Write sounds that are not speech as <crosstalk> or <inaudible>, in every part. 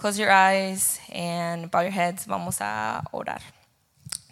close your eyes and bow your heads. Vamos a orar.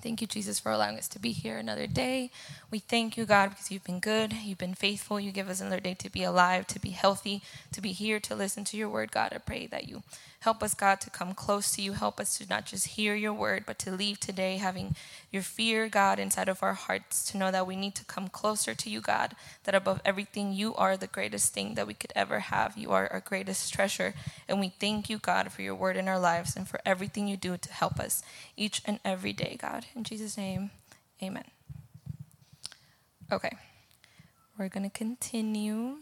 Thank you, Jesus, for allowing us to be here another day. We thank you, God, because you've been good, you've been faithful. You give us another day to be alive, to be healthy, to be here, to listen to your word, God. I pray that you help us, God, to come close to you. Help us to not just hear your word, but to leave today having your fear, God, inside of our hearts, to know that we need to come closer to you, God, that above everything, you are the greatest thing that we could ever have. You are our greatest treasure. And we thank you, God, for your word in our lives and for everything you do to help us each and every day, God. In Jesus' name, amen. Okay, we're going to continue.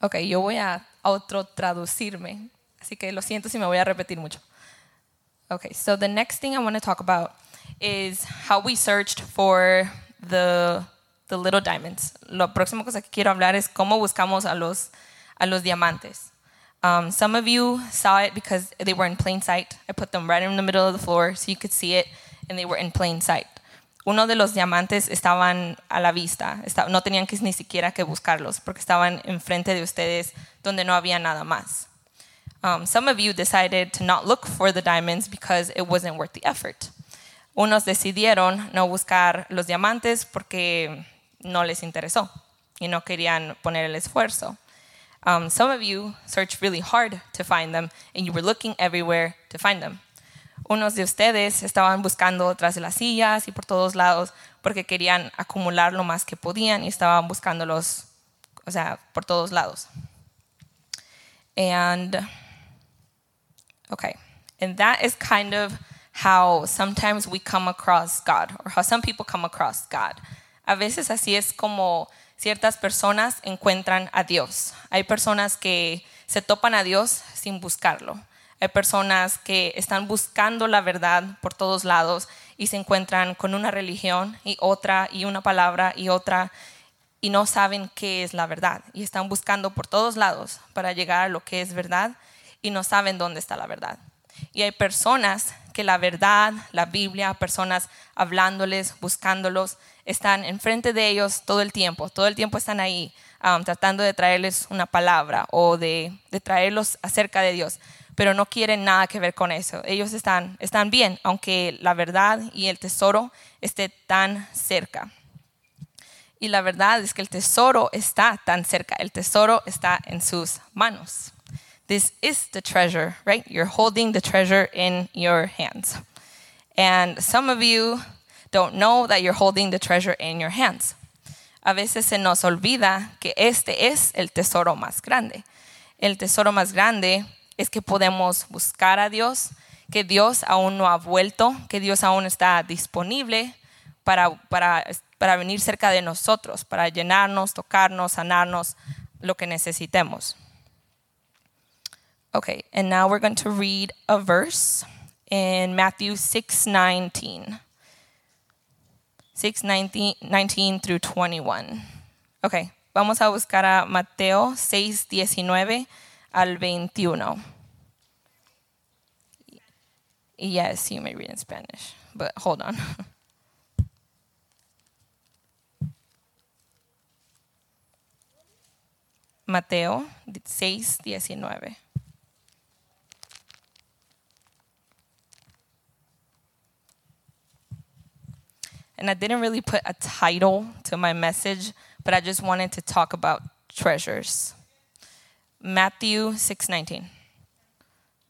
Ok, yo voy a autotraducirme, así que lo siento si me voy a repetir mucho. Okay, so the next thing I want to talk about is how we searched for the, the little diamonds. Lo próximo cosa que quiero hablar es cómo buscamos a los, a los diamantes. Um, some of you saw it because they were in plain sight. I put them right in the middle of the floor so you could see it, and they were in plain sight. Uno de los diamantes estaban a la vista, no tenían que ni siquiera que buscarlos porque estaban enfrente de ustedes donde no había nada más. Um, some of you decided to not look for the diamonds because it wasn't worth the effort. Unos decidieron no buscar los diamantes porque no les interesó y no querían poner el esfuerzo. Um, some of you searched really hard to find them and you were looking everywhere to find them. Unos de ustedes estaban buscando tras de las sillas y por todos lados porque querían acumular lo más que podían y estaban buscándolos, o sea, por todos lados. And Okay. And that is kind of how sometimes we come across God, or how some people come across God. A veces así es como ciertas personas encuentran a Dios. Hay personas que se topan a Dios sin buscarlo. Hay personas que están buscando la verdad por todos lados y se encuentran con una religión y otra y una palabra y otra y no saben qué es la verdad y están buscando por todos lados para llegar a lo que es verdad y no saben dónde está la verdad. Y hay personas que la verdad, la Biblia, personas hablándoles, buscándolos, están enfrente de ellos todo el tiempo, todo el tiempo están ahí um, tratando de traerles una palabra o de, de traerlos acerca de Dios, pero no quieren nada que ver con eso. Ellos están, están bien, aunque la verdad y el tesoro esté tan cerca. Y la verdad es que el tesoro está tan cerca, el tesoro está en sus manos. This is the treasure, right? You're holding the treasure in your hands. And some of you don't know that you're holding the treasure in your hands. A veces se nos olvida que este es el tesoro más grande. El tesoro más grande es que podemos buscar a Dios, que Dios aún no ha vuelto, que Dios aún está disponible para, para, para venir cerca de nosotros, para llenarnos, tocarnos, sanarnos, lo que necesitemos. Okay, and now we're going to read a verse in Matthew 6 19. 6 19, 19 through 21. Okay, vamos a buscar a Mateo 6 19 al 21. Yes, you may read in Spanish, but hold on. <laughs> Mateo 6 and I didn't really put a title to my message, but I just wanted to talk about treasures. Matthew 6:19.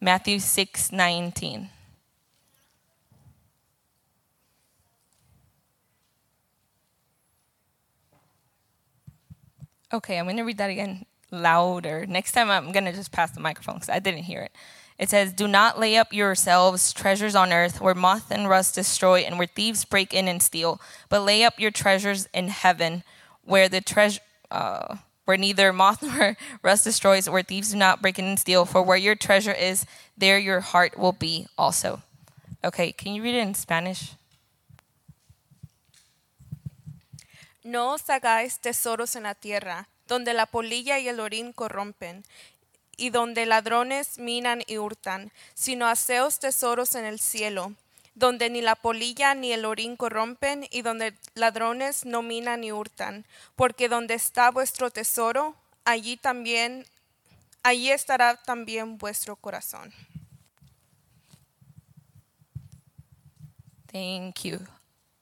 Matthew 6:19. Okay, I'm going to read that again louder. Next time I'm going to just pass the microphone cuz I didn't hear it. It says, Do not lay up yourselves treasures on earth where moth and rust destroy and where thieves break in and steal, but lay up your treasures in heaven where the treasure. Uh, where neither moth <laughs> nor rust destroys, where thieves do not break in and steal, for where your treasure is, there your heart will be also. Okay, can you read it in Spanish? No os hagáis tesoros en la tierra, donde la polilla y el orín corrompen, y donde ladrones minan y hurtan, sino haceos tesoros en el cielo, donde ni la polilla ni el orín corrompen, y donde ladrones no minan ni hurtan, porque donde está vuestro tesoro, allí también allí estará también vuestro corazón. Thank you.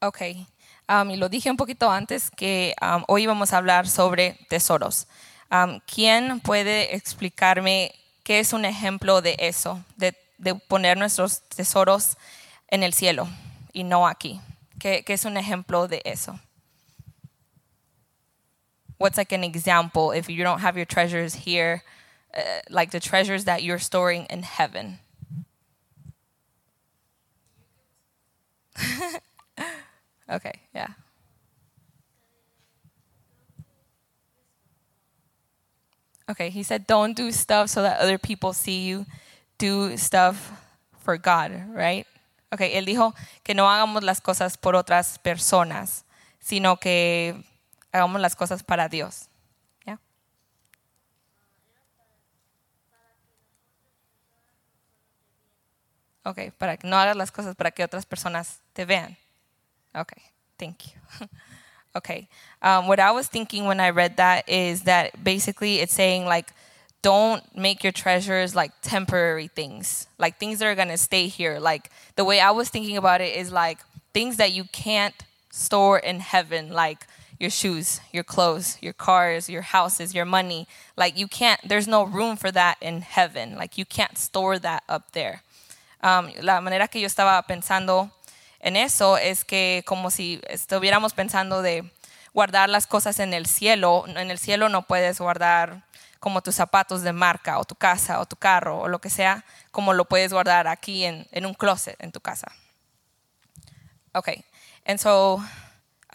Okay. Um, y lo dije un poquito antes que um, hoy vamos a hablar sobre tesoros. Um, ¿Quién puede explicarme qué es un ejemplo de eso, de, de poner nuestros tesoros en el cielo y no aquí? ¿Qué, qué es un ejemplo de eso? What's like an example if you don't have your treasures here, uh, like the treasures that you're storing in heaven? <laughs> okay, yeah. Okay, he said, don't do stuff so that other people see you. Do stuff for God, right? Okay, él dijo que no hagamos las cosas por otras personas, sino que hagamos las cosas para Dios. Okay, para que no hagas las cosas para que otras personas te vean. Okay, thank you. <laughs> okay, um, what I was thinking when I read that is that basically it's saying like, don't make your treasures like temporary things, like things that are gonna stay here. Like the way I was thinking about it is like things that you can't store in heaven, like your shoes, your clothes, your cars, your houses, your money. Like you can't, there's no room for that in heaven. Like you can't store that up there. Um, la manera que yo estaba pensando en eso es que como si estuviéramos pensando de guardar las cosas en el cielo. En el cielo no puedes guardar como tus zapatos de marca o tu casa o tu carro o lo que sea, como lo puedes guardar aquí en, un closet en tu casa. Okay, and so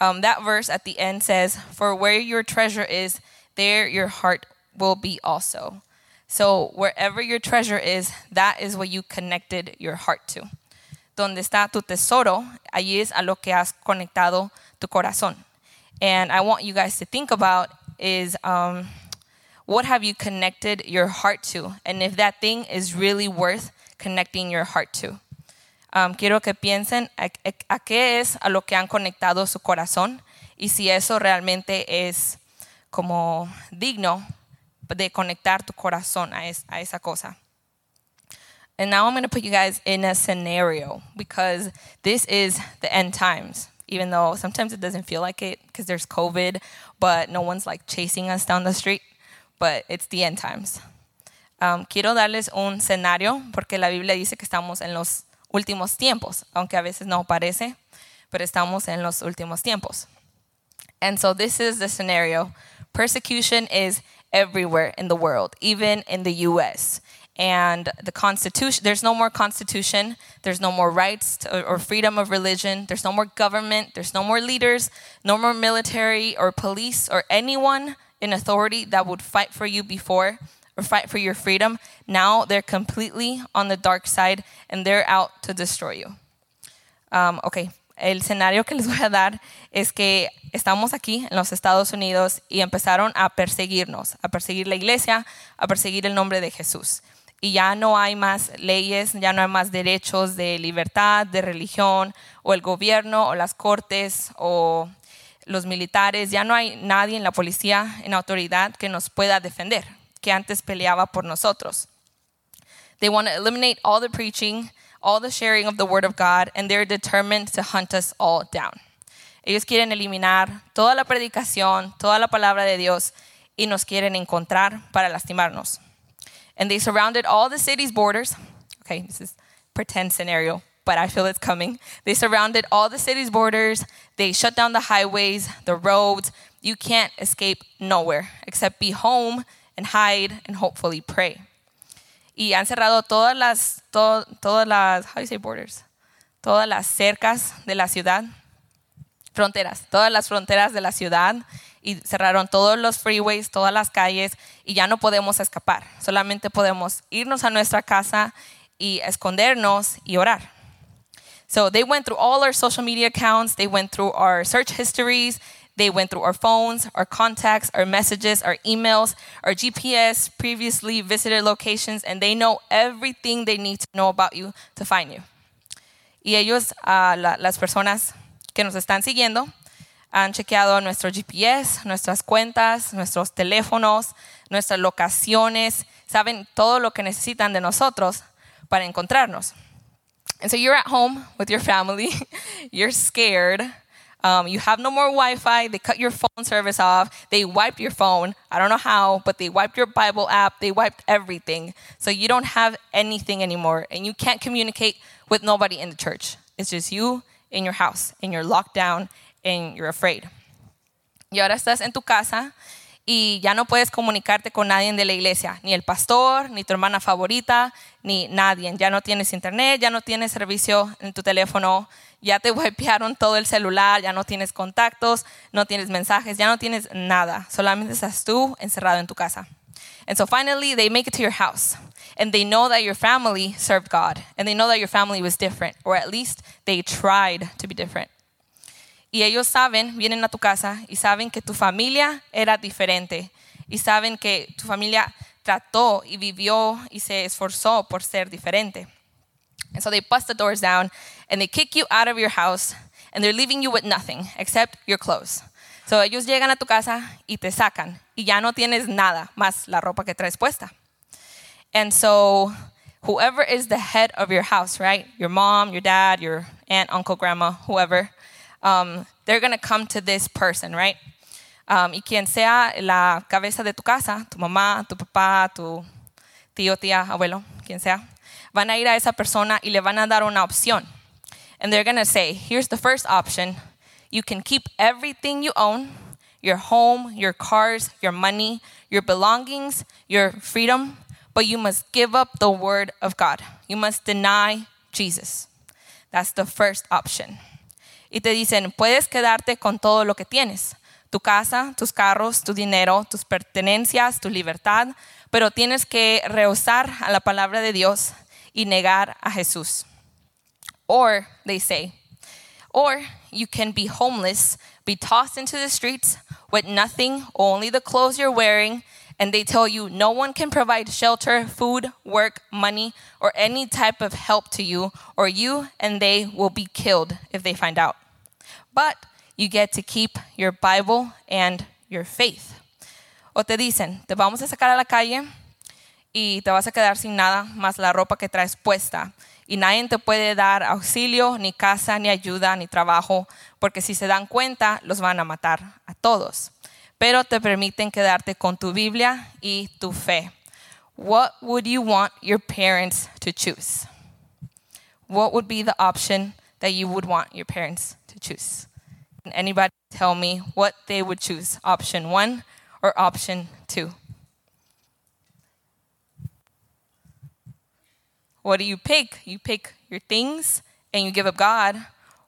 um, that verse at the end says, For where your treasure is, there your heart will be also. So wherever your treasure is, that is what you connected your heart to. Donde está tu tesoro, allí es a lo que has conectado tu corazón. And I want you guys to think about is um, what have you connected your heart to? And if that thing is really worth connecting your heart to. Um, quiero que piensen a, a, qué es a lo que han conectado su corazón y si eso realmente es como digno de conectar tu corazón a, es, a esa cosa. And now I'm going to put you guys in a scenario because this is the end times. Even though sometimes it doesn't feel like it because there's COVID, but no one's like chasing us down the street. but it's the end times. Um, quiero darles un escenario porque la Biblia dice que estamos en los últimos tiempos, aunque a veces no parece, pero estamos en los últimos tiempos. And so this is the scenario. Persecution is everywhere in the world, even in the US. And the Constitution, there's no more Constitution, there's no more rights to, or freedom of religion, there's no more government, there's no more leaders, no more military or police or anyone in authority that would fight for you before or fight for your freedom, now they're completely on the dark side and they're out to destroy you. Um, ok, el escenario que les voy a dar es que estamos aquí en los Estados Unidos y empezaron a perseguirnos, a perseguir la iglesia, a perseguir el nombre de Jesús. Y ya no hay más leyes, ya no hay más derechos de libertad, de religión, o el gobierno, o las cortes, o los militares, ya no hay nadie en la policía, en autoridad que nos pueda defender, que antes peleaba por nosotros. They want to eliminate all the preaching, all the sharing of the word of God, and they're determined to hunt us all down. Ellos quieren eliminar toda la predicación, toda la palabra de Dios, y nos quieren encontrar para lastimarnos. And they surrounded all the city's borders. Okay, this is pretend scenario but I feel it's coming. They surrounded all the city's borders. They shut down the highways, the roads. You can't escape nowhere except be home and hide and hopefully pray. Y han cerrado todas las, to, todas las, how do you say borders? Todas las cercas de la ciudad, fronteras, todas las fronteras de la ciudad y cerraron todos los freeways, todas las calles y ya no podemos escapar. Solamente podemos irnos a nuestra casa y escondernos y orar. So they went through all our social media accounts, they went through our search histories, they went through our phones, our contacts, our messages, our emails, our GPS, previously visited locations, and they know everything they need to know about you to find you. Y ellos, uh, la, las personas que nos están siguiendo, han chequeado nuestro GPS, nuestras cuentas, nuestros teléfonos, nuestras locaciones, saben todo lo que necesitan de nosotros para encontrarnos. And so you're at home with your family, <laughs> you're scared. Um, you have no more Wi Fi. They cut your phone service off. They wiped your phone. I don't know how, but they wiped your Bible app. They wiped everything. So you don't have anything anymore. And you can't communicate with nobody in the church. It's just you in your house, and you're locked down, and you're afraid. Y ahora estás en tu casa y ya no puedes comunicarte con nadie de la iglesia, ni el pastor, ni tu hermana favorita, ni nadie. Ya no tienes internet, ya no tienes servicio en tu teléfono, ya te <laughs> wipearon todo el celular, ya no tienes contactos, no tienes mensajes, ya no tienes nada. Solamente estás tú encerrado en tu casa. And so finally, they make it to your house. And they know that your family served God. And they know that your family was different, or at least they tried to be different. Y ellos saben, vienen a tu casa y saben que tu familia era diferente. Y saben que tu familia trató y vivió y se esforzó por ser diferente. And so they bust the doors down and they kick you out of your house and they're leaving you with nothing except your clothes. So ellos llegan a tu casa y te sacan y ya no tienes nada más la ropa que traes puesta. And so whoever is the head of your house, right? Your mom, your dad, your aunt, uncle, grandma, whoever, um, they're going to come to this person, right? Um, y quien sea la cabeza de tu casa, tu mamá, tu papá, tu tío, tía, abuelo, quien sea, van a ir a esa persona y le van a dar una opción. And they're going to say, here's the first option. You can keep everything you own your home, your cars, your money, your belongings, your freedom, but you must give up the word of God. You must deny Jesus. That's the first option. Y te dicen, puedes quedarte con todo lo que tienes, tu casa, tus carros, tu dinero, tus pertenencias, tu libertad, pero tienes que rehusar a la palabra de Dios y negar a Jesús. Or, they say, or you can be homeless, be tossed into the streets with nothing, only the clothes you're wearing, and they tell you no one can provide shelter, food, work, money, or any type of help to you, or you and they will be killed if they find out. But you get to keep your Bible and your faith. O te dicen, te vamos a sacar a la calle y te vas a quedar sin nada más la ropa que traes puesta. Y nadie te puede dar auxilio, ni casa, ni ayuda, ni trabajo, porque si se dan cuenta, los van a matar a todos pero te permiten quedarte con tu Biblia y tu fe. What would you want your parents to choose? What would be the option that you would want your parents to choose? Can anybody tell me what they would choose? Option one or option two? What do you pick? You pick your things and you give up God,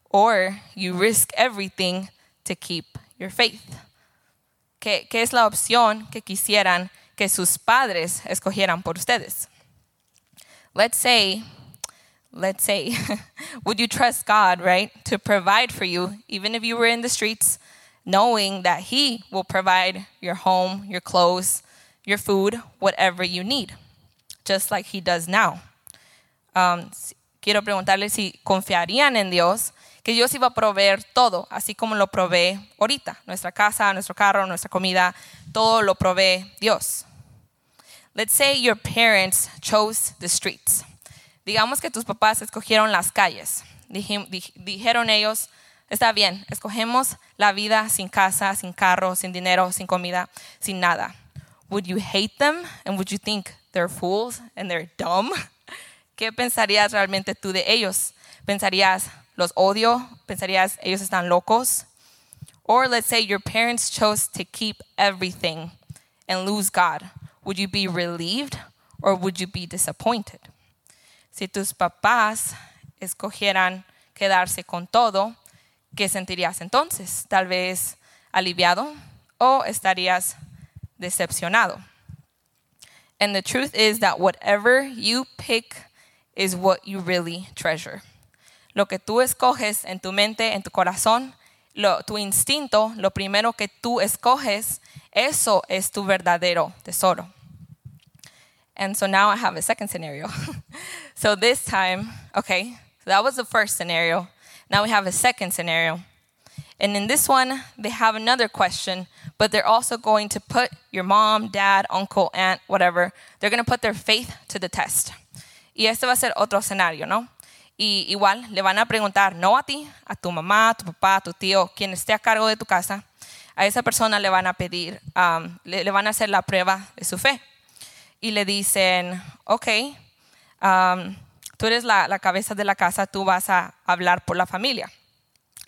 or you risk everything to keep your faith. ¿Qué, ¿Qué es la opción que quisieran que sus padres escogieran por ustedes? Let's say, let's say, <laughs> would you trust God, right, to provide for you, even if you were in the streets, knowing that He will provide your home, your clothes, your food, whatever you need, just like He does now? Um, quiero preguntarle si confiarían en Dios que Dios iba a proveer todo, así como lo provee ahorita. Nuestra casa, nuestro carro, nuestra comida, todo lo provee Dios. Let's say your parents chose the streets. Digamos que tus papás escogieron las calles. Dijeron ellos, está bien, escogemos la vida sin casa, sin carro, sin dinero, sin comida, sin nada. Would you hate them and would you think they're fools and they're dumb? <laughs> ¿Qué pensarías realmente tú de ellos? ¿Pensarías, los odio, pensarías, ellos están locos. Or let's say your parents chose to keep everything and lose God. Would you be relieved or would you be disappointed? Si tus papás escogieran quedarse con todo, ¿qué sentirías entonces? Tal vez aliviado o estarías decepcionado. And the truth is that whatever you pick is what you really treasure. Lo que tú escoges en tu mente, en tu corazón, lo, tu instinto, lo primero que tú escoges, eso es tu verdadero tesoro. And so now I have a second scenario. <laughs> so this time, okay, so that was the first scenario. Now we have a second scenario. And in this one, they have another question, but they're also going to put your mom, dad, uncle, aunt, whatever, they're going to put their faith to the test. Y este va a ser otro escenario, ¿no? Y igual le van a preguntar, no a ti, a tu mamá, a tu papá, a tu tío, quien esté a cargo de tu casa, a esa persona le van a pedir, le, van a hacer la prueba de su fe. Y le dicen, ok, tú eres la, la cabeza de la casa, tú vas a hablar por la familia.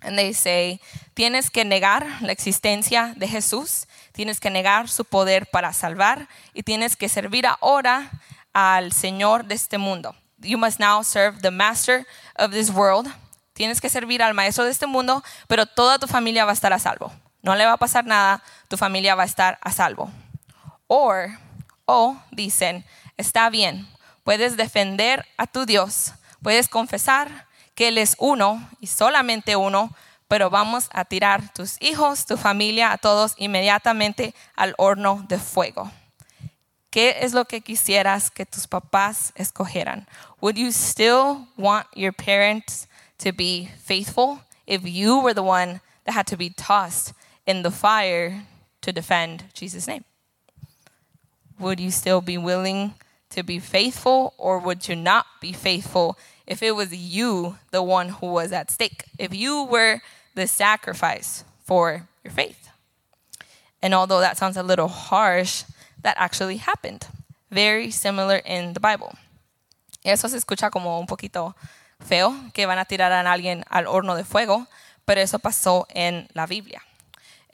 And they say, tienes que negar la existencia de Jesús, tienes que negar su poder para salvar y tienes que servir ahora al Señor de este mundo. You must now serve the master of this world. Tienes que servir al maestro de este mundo, pero toda tu familia va a estar a salvo. No le va a pasar nada, tu familia va a estar a salvo. Or, o dicen, está bien, puedes defender a tu Dios, puedes confesar que Él es uno y solamente uno, pero vamos a tirar tus hijos, tu familia, a todos inmediatamente al horno de fuego. ¿Qué es lo que quisieras que tus papás escogieran? Would you still want your parents to be faithful if you were the one that had to be tossed in the fire to defend Jesus' name? Would you still be willing to be faithful or would you not be faithful if it was you, the one who was at stake, if you were the sacrifice for your faith. And although that sounds a little harsh, that actually happened. Very similar in the Bible. Eso se escucha como un poquito feo, que van a tirar a alguien al horno de fuego, pero eso pasó en la Biblia.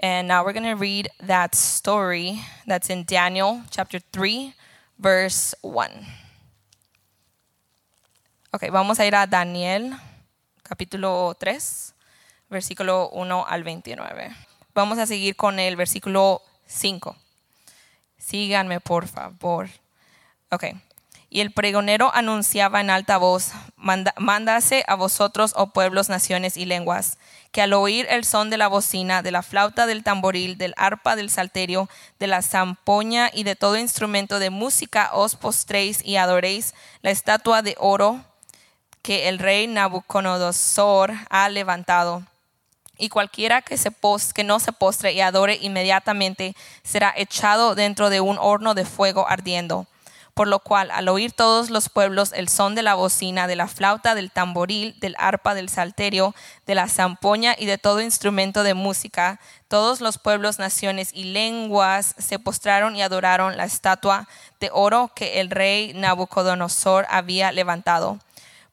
And now we're going to read that story that's in Daniel chapter 3, verse 1. Ok, vamos a ir a Daniel capítulo 3, versículo 1 al 29. Vamos a seguir con el versículo 5. Síganme, por favor. Ok. Y el pregonero anunciaba en alta voz, mándase a vosotros, oh pueblos, naciones y lenguas, que al oír el son de la bocina, de la flauta, del tamboril, del arpa, del salterio, de la zampoña y de todo instrumento de música, os postréis y adoréis la estatua de oro que el rey Nabucodonosor ha levantado. Y cualquiera que, se que no se postre y adore inmediatamente será echado dentro de un horno de fuego ardiendo. Por lo cual, al oír todos los pueblos el son de la bocina, de la flauta, del tamboril, del arpa, del salterio, de la zampoña y de todo instrumento de música, todos los pueblos, naciones y lenguas se postraron y adoraron la estatua de oro que el rey Nabucodonosor había levantado.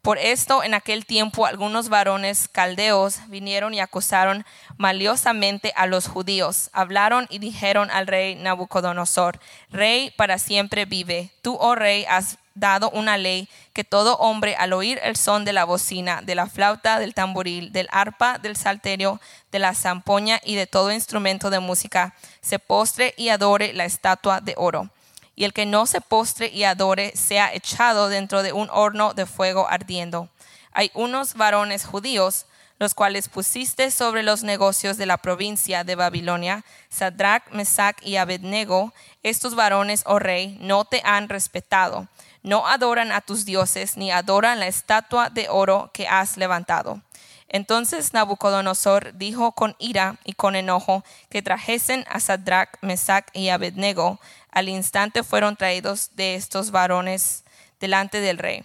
Por esto, en aquel tiempo, algunos varones caldeos vinieron y acusaron maliosamente a los judíos. Hablaron y dijeron al rey Nabucodonosor, Rey para siempre vive. Tú, oh rey, has dado una ley que todo hombre al oír el son de la bocina, de la flauta, del tamboril, del arpa, del salterio, de la zampoña y de todo instrumento de música, se postre y adore la estatua de oro y el que no se postre y adore sea echado dentro de un horno de fuego ardiendo. Hay unos varones judíos, los cuales pusiste sobre los negocios de la provincia de Babilonia, Sadrach, Mesach y Abednego, estos varones, oh rey, no te han respetado, no adoran a tus dioses, ni adoran la estatua de oro que has levantado. Entonces Nabucodonosor dijo con ira y con enojo que trajesen a Sadrach, Mesach y Abednego. Al instante fueron traídos de estos varones delante del rey.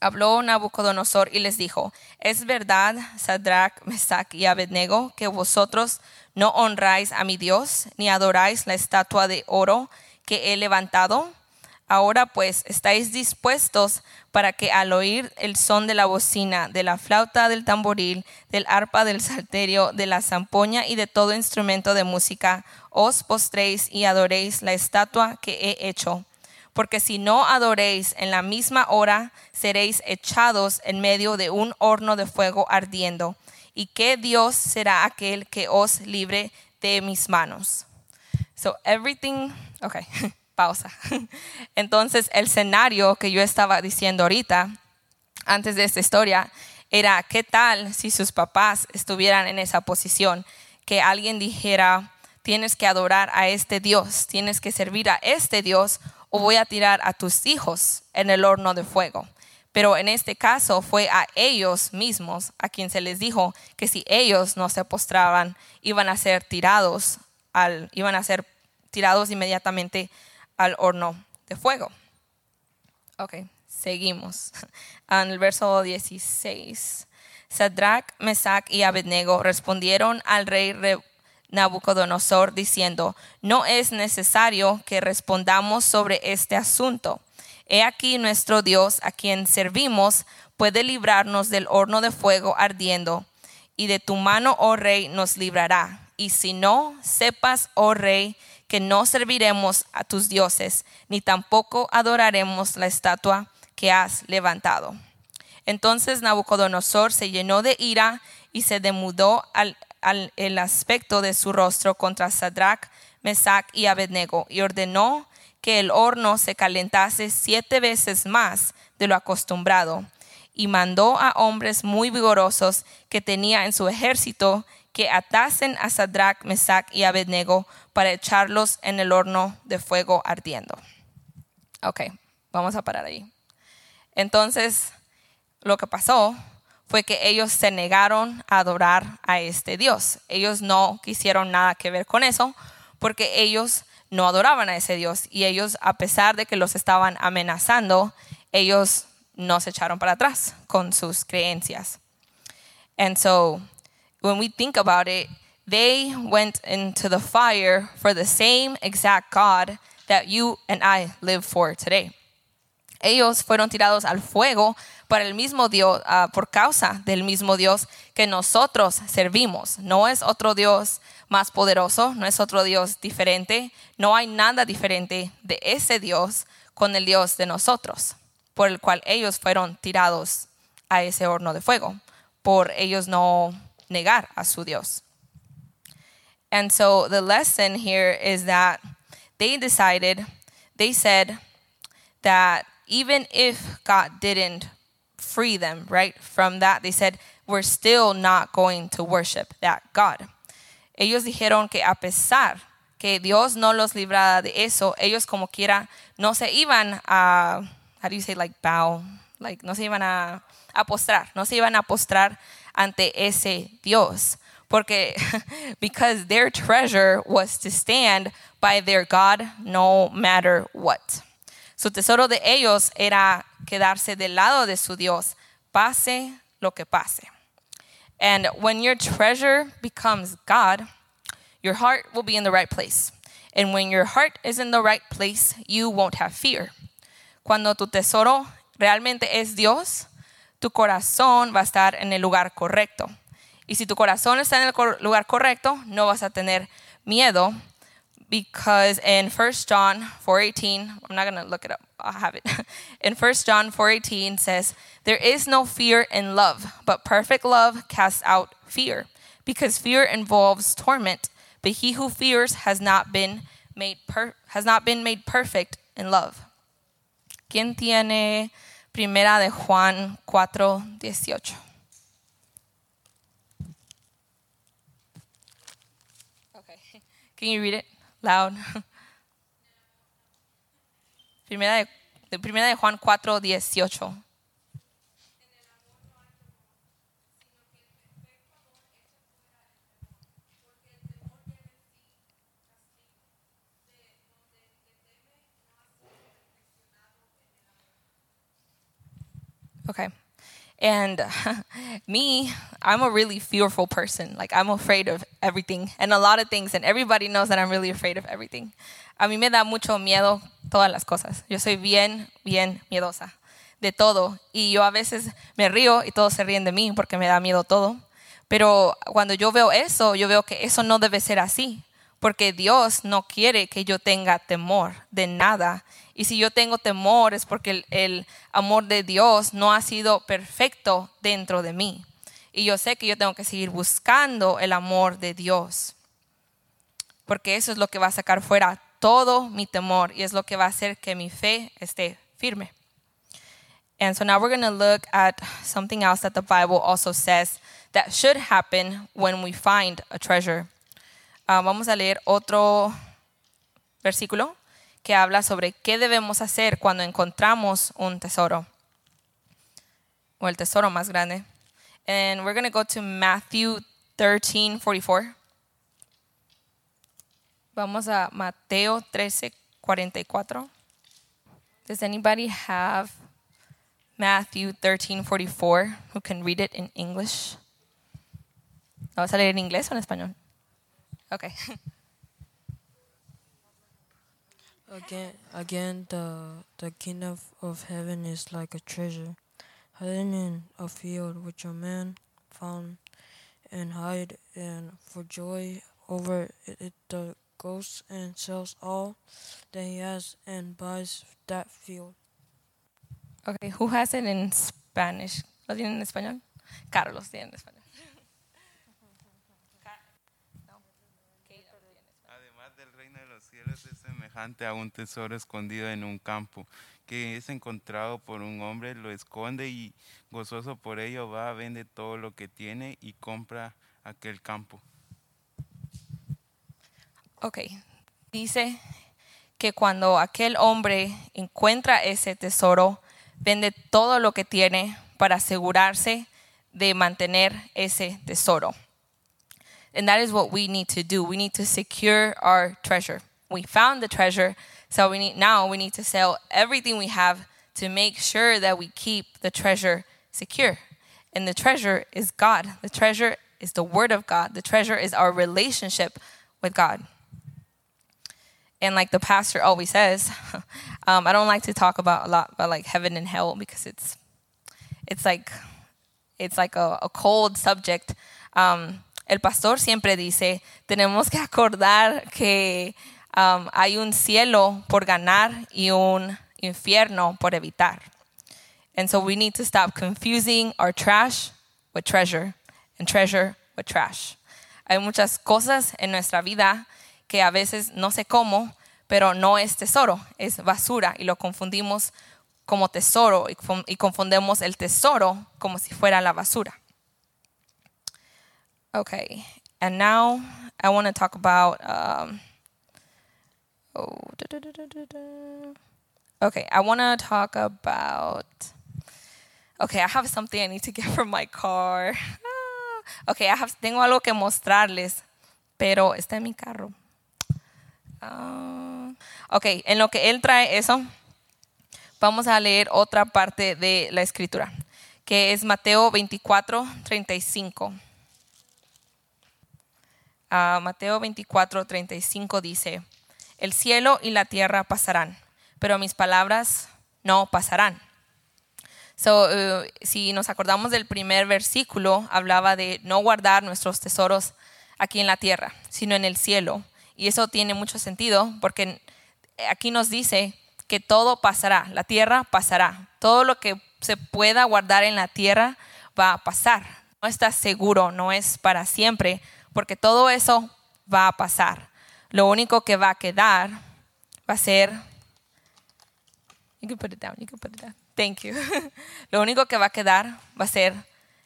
Habló Nabucodonosor y les dijo, ¿es verdad, Sadrach, Mesach y Abednego, que vosotros no honráis a mi Dios, ni adoráis la estatua de oro que he levantado? Ahora pues, ¿estáis dispuestos para que al oír el son de la bocina, de la flauta, del tamboril, del arpa, del salterio, de la zampoña y de todo instrumento de música, os postréis y adoréis la estatua que he hecho? Porque si no adoréis en la misma hora, seréis echados en medio de un horno de fuego ardiendo. ¿Y qué Dios será aquel que os libre de mis manos? So everything, okay. <laughs> pausa. <laughs> Entonces, el escenario que yo estaba diciendo ahorita, antes de esta historia, era qué tal si sus papás estuvieran en esa posición, que alguien dijera, tienes que adorar a este Dios, tienes que servir a este Dios o voy a tirar a tus hijos en el horno de fuego. Pero en este caso fue a ellos mismos a quien se les dijo que si ellos no se postraban, iban a ser tirados, al, iban a ser tirados inmediatamente al horno de fuego. Ok, seguimos. <laughs> En el verso 16. Sadrach, Mesach y Abednego respondieron al rey Nabucodonosor diciendo, no es necesario que respondamos sobre este asunto. He aquí nuestro Dios a quien servimos puede librarnos del horno de fuego ardiendo, y de tu mano, oh rey, nos librará. Y si no, sepas, oh rey, que no serviremos a tus dioses, ni tampoco adoraremos la estatua que has levantado. Entonces Nabucodonosor se llenó de ira y se demudó al, el aspecto de su rostro contra Sadrach, Mesach y Abednego y ordenó que el horno se calentase siete veces más de lo acostumbrado y mandó a hombres muy vigorosos que tenía en su ejército que atasen a Sadrach, Mesach y Abednego para echarlos en el horno de fuego ardiendo. Ok, vamos a parar ahí. Entonces, lo que pasó fue que ellos se negaron a adorar a este Dios. Ellos no quisieron nada que ver con eso porque ellos no adoraban a ese Dios y ellos, a pesar de que los estaban amenazando, ellos no se echaron para atrás con sus creencias. And so, when we think about it, they went into the fire for the same exact God that you and I live for today. Ellos fueron tirados al fuego para el mismo Dios, uh, por causa del mismo Dios que nosotros servimos. No es otro Dios más poderoso, no es otro Dios diferente, no hay nada diferente de ese Dios con el Dios de nosotros, por el cual ellos fueron tirados a ese horno de fuego, por ellos no negar a su Dios. And so the lesson here is that they decided, they said that even if God didn't free them, right, from that, they said, we're still not going to worship that God. Ellos dijeron que a pesar que Dios no los librara de eso, ellos como quiera no se iban a, how do you say, like bow, like no se iban a, a postrar, no se iban a postrar ante ese Dios. Porque, <laughs> because their treasure was to stand by their God no matter what. Su tesoro de ellos era quedarse del lado de su Dios, pase lo que pase. And when your treasure becomes God, your heart will be in the right place. And when your heart is in the right place, you won't have fear. Cuando tu tesoro realmente es Dios, tu corazón va a estar en el lugar correcto. Y si tu corazón está en el lugar correcto, no vas a tener miedo because in 1 John 4:18, I'm not going to look it up. I'll have it. <laughs> In 1 John 4:18 says, "There is no fear in love, but perfect love casts out fear, because fear involves torment, but he who fears has not been made has not been made perfect in love." ¿Quién tiene Primera de Juan 4:18? Okay. <laughs> Can you read it? loud. <laughs> Primera de, primera de Juan 4, 18. Okay. And <laughs> me, I'm a really fearful person. Like, I'm afraid of everything and a lot of things. And everybody knows that I'm really afraid of everything. A mí me da mucho miedo todas las cosas. Yo soy bien, bien miedosa de todo. Y yo a veces me río y todos se ríen de mí porque me da miedo todo. Pero cuando yo veo eso, yo veo que eso no debe ser así. Porque Dios no quiere que yo tenga temor de nada y si yo tengo temor es porque el, amor de Dios no ha sido perfecto dentro de mí. Y yo sé que yo tengo que seguir buscando el amor de Dios. Porque eso es lo que va a sacar fuera todo mi temor y es lo que va a hacer que mi fe esté firme. And so now we're going to look at something else that the Bible also says that should happen when we find a treasure. Ah, vamos a leer otro versículo que habla sobre qué debemos hacer cuando encontramos un tesoro. o el tesoro más grande. And we're going to go to Matthew 13, 44. Vamos a Mateo 13, 44. Does anybody have Matthew 13, 44 who can read it in English? ¿Lo vas a leer en inglés o en español? Okay. <laughs> Again, again, the the kingdom of, of heaven is like a treasure hidden in a field which a man found and hide, and for joy over it, it the goes and sells all that he has and buys that field. Okay, who has it in Spanish? ¿Lo tienen en español? Carlos tiene en español. Cielos es semejante a un tesoro escondido en un campo, que es encontrado por un hombre, lo esconde y gozoso por ello va, vende todo lo que tiene y compra aquel campo. Ok, dice que cuando aquel hombre encuentra ese tesoro, vende todo lo que tiene para asegurarse de mantener ese tesoro. And that is what we need to do. We need to secure our treasure. We found the treasure, so we need now we need to sell everything we have to make sure that we keep the treasure secure. And the treasure is God. The treasure is the word of God. The treasure is our relationship with God. And like the pastor always says, <laughs> um, I don't like to talk about a lot about like heaven and hell because it's it's like it's like a, a cold subject. Um, el pastor siempre dice, tenemos que acordar que um, hay un cielo por ganar y un infierno por evitar. And so we need to stop confusing our trash with treasure and treasure with trash. Hay muchas cosas en nuestra vida que a veces no sé cómo, pero no es tesoro, es basura y lo confundimos como tesoro y confun- y confundemos el tesoro como si fuera la basura. Okay, and now I want to talk about. Um, oh. Okay, I want to talk about. Okay, I have something I need to <laughs> get from my car. Ah, Okay, I have, tengo algo que mostrarles, pero está en mi carro. Ah, ok, en lo que él trae eso, vamos a leer otra parte de la escritura, que es Mateo 24, 35. Ah, Mateo 24, 35 dice, el cielo y la tierra pasarán, pero mis palabras no pasarán. So, uh, si nos acordamos del primer versículo, hablaba de no guardar nuestros tesoros aquí en la tierra, sino en el cielo. Y eso tiene mucho sentido porque aquí nos dice que todo pasará, la tierra pasará. Todo lo que se pueda guardar en la tierra va a pasar. No está seguro, no es para siempre, porque todo eso va a pasar. Lo único que va a quedar va a ser You can put it down. You can put it down. Thank you. <laughs> Lo único que va a quedar va a ser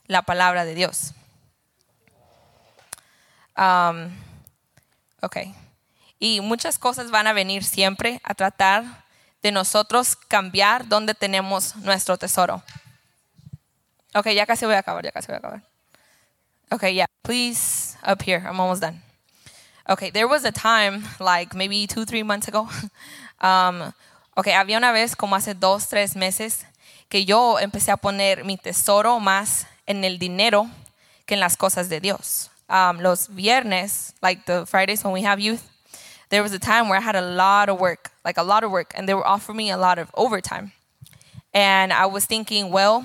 la palabra de Dios. Um, ok. Y muchas cosas van a venir siempre a tratar de nosotros cambiar donde tenemos nuestro tesoro. Ok, ya casi voy a acabar, ya casi voy a acabar. Okay, yeah, please up here. I'm almost done. Okay, there was a time, like maybe two, three months ago. <laughs> Um, ok, había una vez, como hace dos, tres meses, que yo empecé a poner mi tesoro más en el dinero que en las cosas de Dios. Um, los viernes, like the Fridays when we have youth, there was a time where I had a lot of work, like a lot of work, and they were offering me a lot of overtime. And I was thinking, well,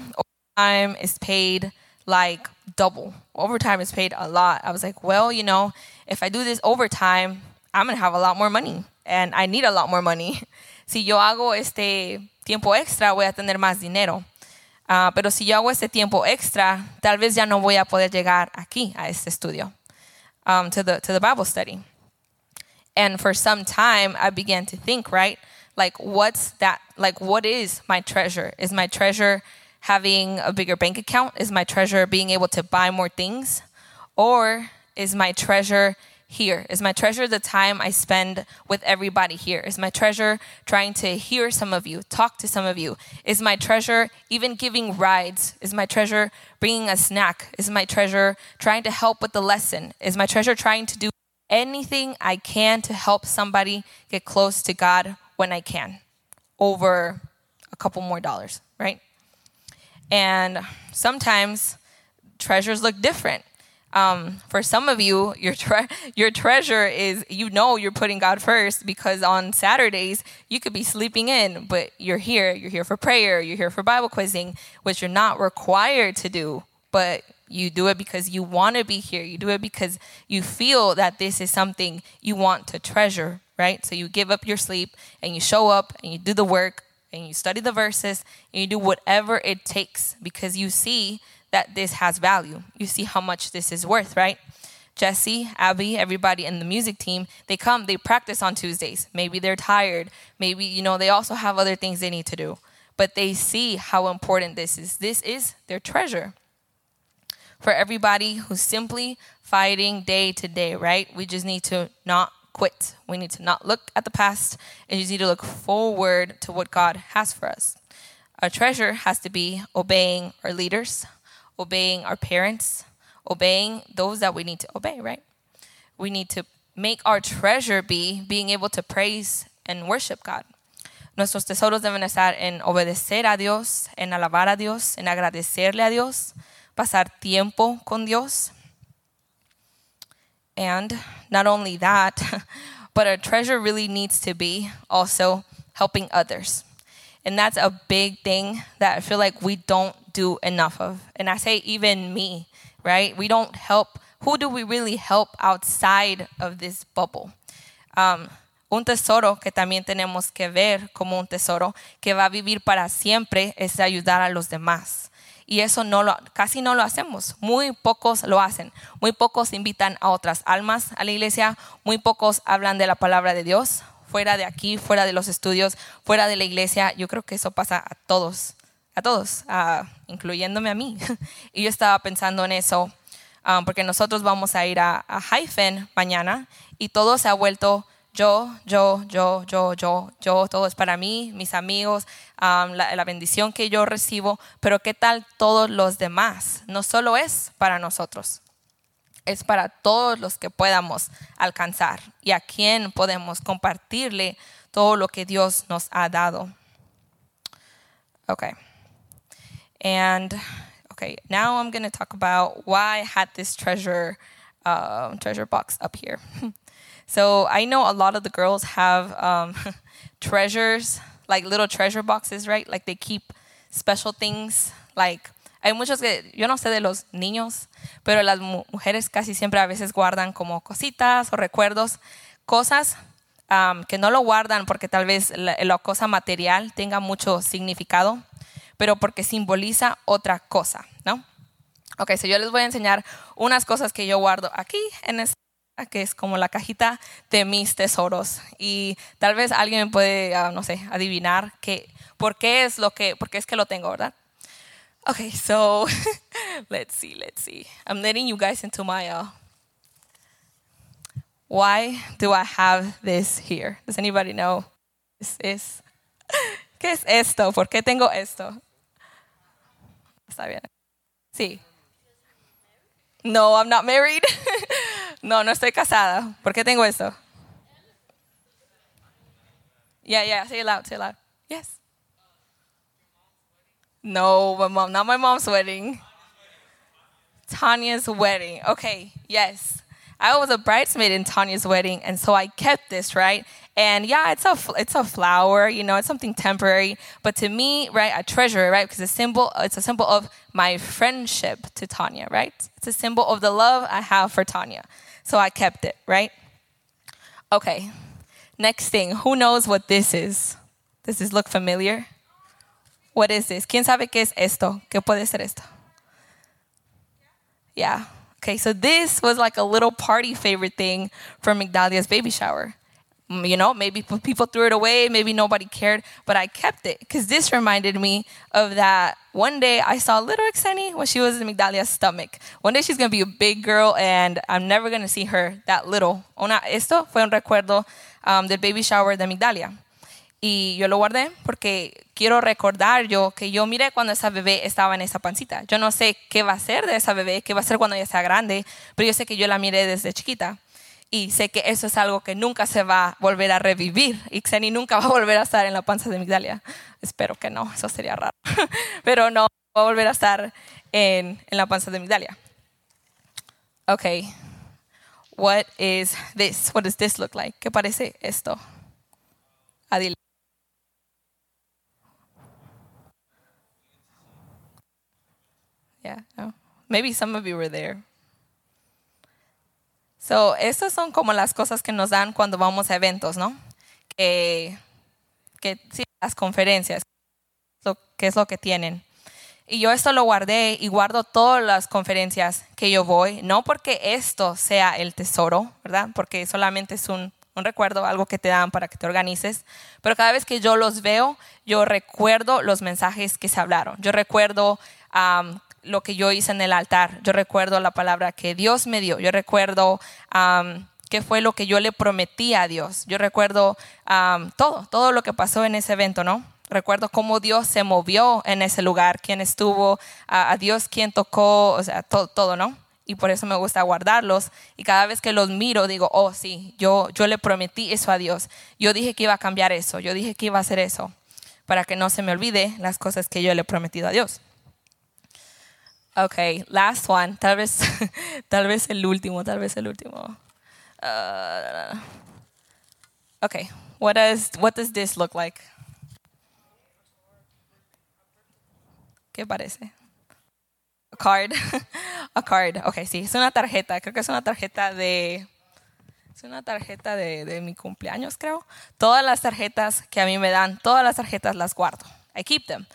overtime is paid like double. Overtime is paid a lot. I was like, well, you know, if I do this overtime, I'm going to have a lot more money and I need a lot more money. <laughs> Si yo hago este tiempo extra, voy a tener más dinero. Ah, pero si yo hago este tiempo extra, tal vez ya no voy a poder llegar aquí a este estudio, um, to the to the Bible study. And for some time, I began to think, right? Like, what's that? Like, what is my treasure? Is my treasure having a bigger bank account? Is my treasure being able to buy more things? Or is my treasure here? Is my treasure the time I spend with everybody here? Is my treasure trying to hear some of you, talk to some of you? Is my treasure even giving rides? Is my treasure bringing a snack? Is my treasure trying to help with the lesson? Is my treasure trying to do anything I can to help somebody get close to God when I can over a couple more dollars, right? And sometimes treasures look different. Um, for some of you, your tre- <laughs> your treasure is you know you're putting God first because on Saturdays you could be sleeping in, but you're here. You're here for prayer. You're here for Bible quizzing, which you're not required to do, but you do it because you want to be here. You do it because you feel that this is something you want to treasure, right? So you give up your sleep and you show up and you do the work and you study the verses and you do whatever it takes because you see that this has value. You see how much this is worth, right? Jesse, Abby, everybody in the music team, they come, they practice on Tuesdays. Maybe they're tired. Maybe, you know, they also have other things they need to do. But they see how important this is. This is their treasure for everybody who's simply fighting day to day, right? We just need to not quit. We need to not look at the past and just need to look forward to what God has for us. Our treasure has to be obeying our leaders, obeying our parents, obeying those that we need to obey, right? We need to make our treasure be being able to praise and worship God. Nuestros tesoros deben estar en obedecer a Dios, en alabar a Dios, en agradecerle a Dios, pasar tiempo con Dios. And not only that, <laughs> but our treasure really needs to be also helping others. And that's a big thing that I feel like we don't do enough of. And I say, even me, right? We don't help. Who do we really help outside of this bubble? Um, un tesoro que también tenemos que ver como un tesoro que va a vivir para siempre es ayudar a los demás. y eso no lo, casi no lo hacemos. Muy pocos lo hacen. Muy pocos invitan a otras almas a la iglesia. Muy pocos hablan de la palabra de Dios fuera de aquí, fuera de los estudios, fuera de la iglesia. Yo creo que eso pasa a todos, a todos, incluyéndome a mí. <laughs> y yo estaba pensando en eso um, porque nosotros vamos a ir a, a mañana y todo se ha vuelto yo, yo, yo, yo, yo, yo, todo es para mí, mis amigos, la, bendición que yo recibo, pero ¿qué tal todos los demás? No solo es para nosotros, es para todos los que podamos alcanzar y a quien podemos compartirle todo lo que Dios nos ha dado. Okay. And okay, now I'm going to talk about why I had this treasure uh, treasure box up here. <laughs> So I know a lot of the girls have um, <laughs> treasures, like little treasure boxes, right? Like they keep special things. Like hay muchos que yo no sé de los niños, pero las mujeres casi siempre a veces guardan como cositas o recuerdos, cosas um, que no lo guardan porque tal vez la, la cosa material tenga mucho significado, pero porque simboliza otra cosa, ¿no? Ok, so yo les voy a enseñar unas cosas que yo guardo aquí en este que es como la cajita de mis tesoros. Y tal vez alguien puede, uh, no sé, adivinar que, por qué es lo que, por qué es que lo tengo, ¿verdad? Okay, so <laughs> let's see, let's see. I'm letting you guys into my. Uh, why do I have this here? Does anybody know? This is. <laughs> ¿Qué es esto? ¿Por qué tengo esto? Está bien. Sí. No, I'm not married. <laughs> no, no estoy casada. ¿Por qué tengo eso? Yeah, yeah, say it loud, say it loud. Yes. No, my mom, not my mom's wedding. Tanya's wedding. Okay, yes. I was a bridesmaid in Tanya's wedding, and so I kept this, right? And yeah, it's a it's a flower, you know, it's something temporary. But to me, right, I treasure it, right? Because it's a symbol. It's a symbol of my friendship to Tanya, right? It's a symbol of the love I have for Tanya. So I kept it, right? Okay. Next thing, who knows what this is? Does this look familiar? What is this? ¿Quién sabe qué es esto? ¿Qué puede ser esto? Yeah. Okay, so this was like a little party favorite thing for Migdalia's baby shower. Mm, You know, maybe people threw it away, maybe nobody cared, but I kept it because this reminded me of that one day I saw little Xeni when she was in Migdalia's stomach. One day she's going to be a big girl and I'm never going to see her that little. Una, esto fue un recuerdo um, del baby shower de Migdalia. Y yo lo guardé porque quiero recordar yo que yo miré cuando esa bebé estaba en esa pancita. Yo no sé qué va a ser de esa bebé, qué va a ser cuando ella sea grande, pero yo sé que yo la miré desde chiquita. Y sé que eso es algo que nunca se va a volver a revivir. Y Xeni nunca va a volver a estar en la panza de Migdalia. Espero que no, eso sería raro. <laughs> pero no va a volver a estar en, en la panza de Migdalia. Okay. What is this? What does this look like? ¿Qué parece esto? Adil. No. Maybe some of you were there. So, estas son como las cosas que nos dan cuando vamos a eventos, ¿no? Que, que sí, las conferencias, lo, que es lo que tienen. Y yo esto lo guardé y guardo todas las conferencias que yo voy, no porque esto sea el tesoro, ¿verdad? Porque solamente es un, un recuerdo, algo que te dan para que te organices, pero cada vez que yo los veo, yo recuerdo los mensajes que se hablaron. Yo recuerdo am, lo que yo hice en el altar, yo recuerdo la palabra que Dios me dio, yo recuerdo am, qué fue lo que yo le prometí a Dios, yo recuerdo am, todo, todo lo que pasó en ese evento, ¿no? Recuerdo cómo Dios se movió en ese lugar, quién estuvo, a, a Dios quién tocó, o sea, to- todo, ¿no? Y por eso me gusta guardarlos. Y cada vez que los miro, digo, oh, sí, yo, yo le prometí eso a Dios. Yo dije que iba a cambiar eso, yo dije que iba a hacer eso, para que no se me olvide las cosas que yo le he prometido a Dios. Okay, last one. Tal vez, <laughs> tal vez el último, tal vez el último. Uh, okay, what does, what does this look like? ¿Qué parece? A card. <laughs> A card. Ok, sí, es una tarjeta. Creo que es una tarjeta de. Es una tarjeta de, de mi cumpleaños, creo. Todas las tarjetas que a mí me dan, todas las tarjetas las guardo. I keep them.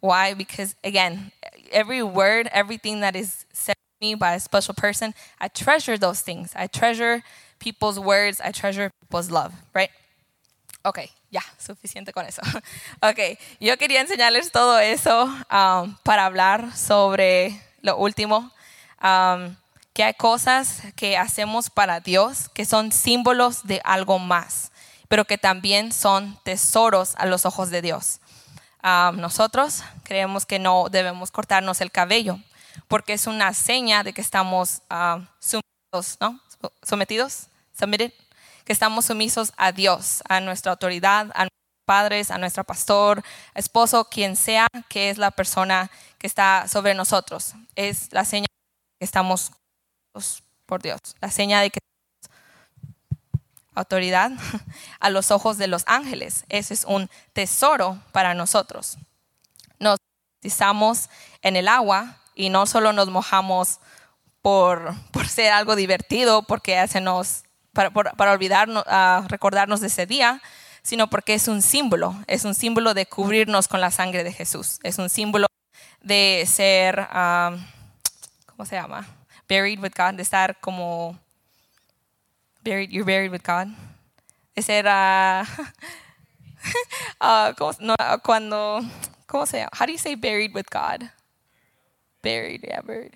Why? Because, again, every word, everything that is said to me by a special person, I treasure those things. I treasure people's words. I treasure people's love, right? Ok, ya, suficiente con eso. <laughs> Ok, yo quería enseñarles todo eso um, para hablar sobre lo último, um, que hay cosas que hacemos para Dios que son símbolos de algo más, pero que también son tesoros a los ojos de Dios. Um, nosotros creemos que no debemos cortarnos el cabello porque es una seña de que estamos sumisos, ¿no? Sometidos, submitted, que estamos sumisos a Dios, a nuestra autoridad, a nuestros padres, a nuestro pastor, esposo, quien sea que es la persona que está sobre nosotros. Es la seña de que estamos por Dios, la seña de que autoridad <laughs> a los ojos de los ángeles. Eso es un tesoro para nosotros. Nos bautizamos en el agua y no solo nos mojamos por, <laughs> por ser algo divertido, porque hacemos para, por- para olvidarnos, recordarnos de ese día, sino porque es un símbolo, es un símbolo de cubrirnos con la sangre de Jesús, es un símbolo de ser, ah, ¿cómo se llama? Buried with God, de estar como, buried, you're buried with God, de ser, ah, <laughs> ah, ¿cómo, no, ah, cuando, ¿cómo se llama? How do you say buried with God? Buried, yeah, buried.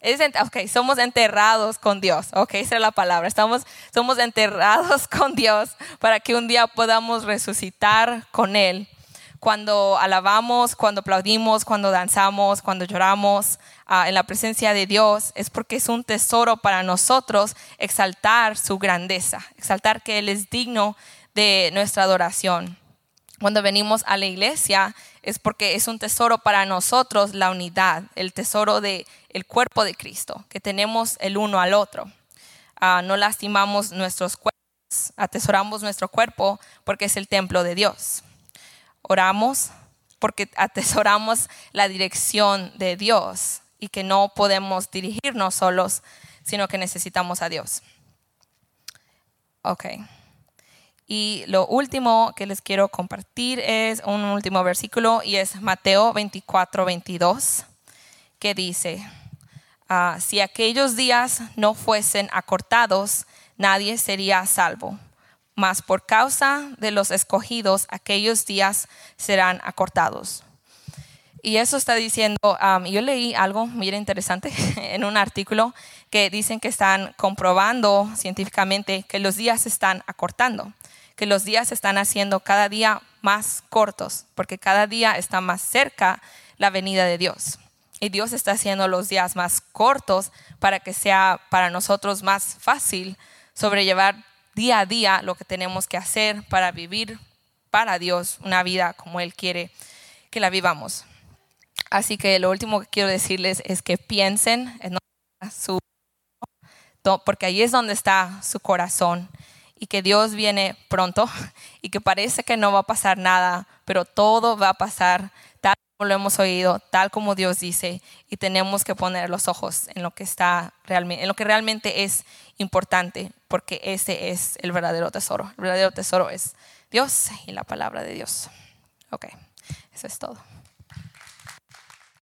Es ent- ok, somos enterrados con Dios. Ok, esa es la palabra. Estamos, somos enterrados <laughs> con Dios para que un día podamos resucitar con Él. Cuando alabamos, cuando aplaudimos, cuando danzamos, cuando lloramos ah, en la presencia de Dios, es porque es un tesoro para nosotros exaltar su grandeza, exaltar que Él es digno de nuestra adoración cuando venimos a la iglesia es porque es un tesoro para nosotros la unidad, el tesoro de el cuerpo de Cristo, que tenemos el uno al otro. Ah, no lastimamos nuestros cuerpos, atesoramos nuestro cuerpo porque es el templo de Dios. Oramos porque atesoramos la dirección de Dios y que no podemos dirigirnos solos, sino que necesitamos a Dios. Ok. Y lo último que les quiero compartir es un último versículo y es Mateo 24, 22, que dice, ah, si aquellos días no fuesen acortados, nadie sería salvo. Mas por causa de los escogidos aquellos días serán acortados. Y eso está diciendo, um, yo leí algo muy interesante <laughs> en un artículo que dicen que están comprobando científicamente que los días se están acortando, que los días se están haciendo cada día más cortos, porque cada día está más cerca la venida de Dios. Y Dios está haciendo los días más cortos para que sea para nosotros más fácil sobrellevar día a día lo que tenemos que hacer para vivir para Dios una vida como Él quiere que la vivamos. Así que lo último que quiero decirles es que piensen en su porque ahí es donde está su corazón y que Dios viene pronto <laughs> y que parece que no va a pasar nada, pero todo va a pasar lo hemos oído, tal como Dios dice y tenemos que poner los ojos en lo que está realmente en lo que realmente es importante, porque ese es el verdadero tesoro. El verdadero tesoro es Dios y la palabra de Dios. Ok, eso es todo.